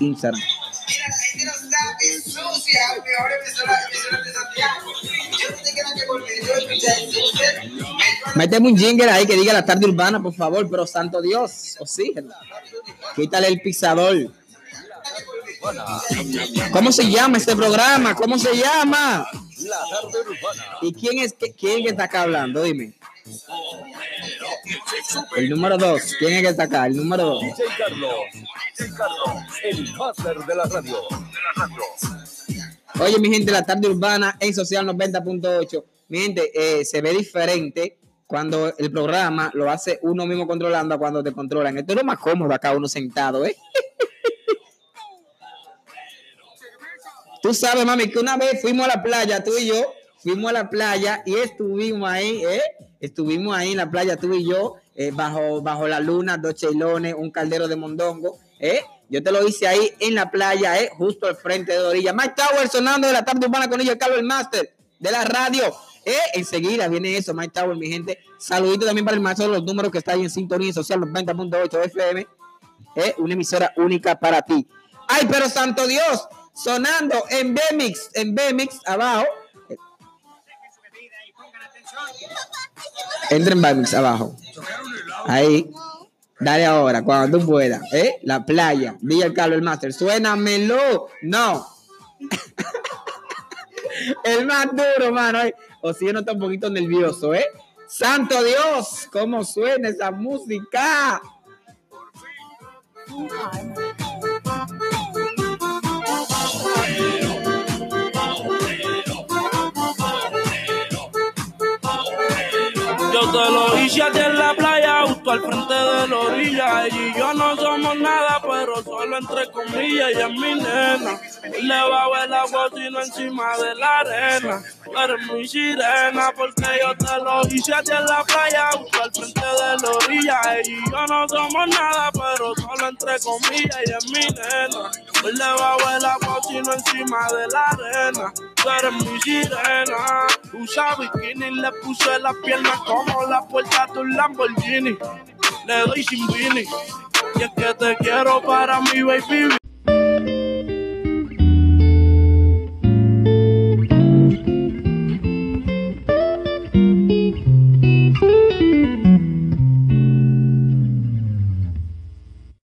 Instagram. Mira, la gente no sabe, sucia, mejor emisora, emisora de Santiago. Yo no te queda que volver, yo escuché Méteme un jingle ahí que diga la tarde urbana, por favor, pero santo Dios, oxígeno. Quítale el pisador. ¿Cómo se llama este programa? ¿Cómo se llama? La tarde urbana. ¿Y quién es que, quién está acá hablando? Dime. El número dos. ¿Quién es que está acá? El número dos. DJ Carlos. El máster. De la radio. Oye, mi gente, la tarde urbana en Social 90.8. Mi gente, eh, se ve diferente cuando el programa lo hace uno mismo controlando a cuando te controlan. Esto es lo más cómodo acá uno sentado, ¿eh? Tú sabes, mami, que una vez fuimos a la playa, tú y yo, fuimos a la playa y estuvimos ahí, ¿eh? Estuvimos ahí en la playa, tú y yo, eh, bajo, bajo la luna, dos cheilones, un caldero de mondongo, ¿eh? Yo te lo hice ahí en la playa, ¿eh? Justo al frente de la orilla. Mike Tower sonando de la tarde urbana con ellos, Carlos el Master de la radio. ¿eh? Enseguida viene eso, Mike Tower, mi gente. Saludito también para el maestro de los números que está ahí en sintonía social 90.8 FM. ¿eh? Una emisora única para ti. Ay, pero santo Dios, sonando en B-Mix, en B-Mix abajo. Entra en B-Mix abajo. Ahí. Dale ahora, cuando tú puedas. ¿eh? La playa. Villa el Carlos el Master. Suénamelo. No. el más duro, mano. O si no está un poquito nervioso, ¿eh? Santo Dios, ¿cómo suena esa música? Yo te lo hice a en la playa, justo al frente de la orilla. Ella y yo no somos nada, solo entre comillas. Ella es mi nena. Le bajo el agua, sino encima de la arena. Eres mi sirena, porque yo te lo hice a en la playa, justo al frente de la orilla. Y yo no somos nada, pero solo entre comillas. Ella es mi nena. Le bajo el agua, sino encima de la arena. Eres mi sirena. Usa bikini, le puse las piernas como la puerta de un Lamborghini. Le doy sin vini. Y que te quiero para mi baby.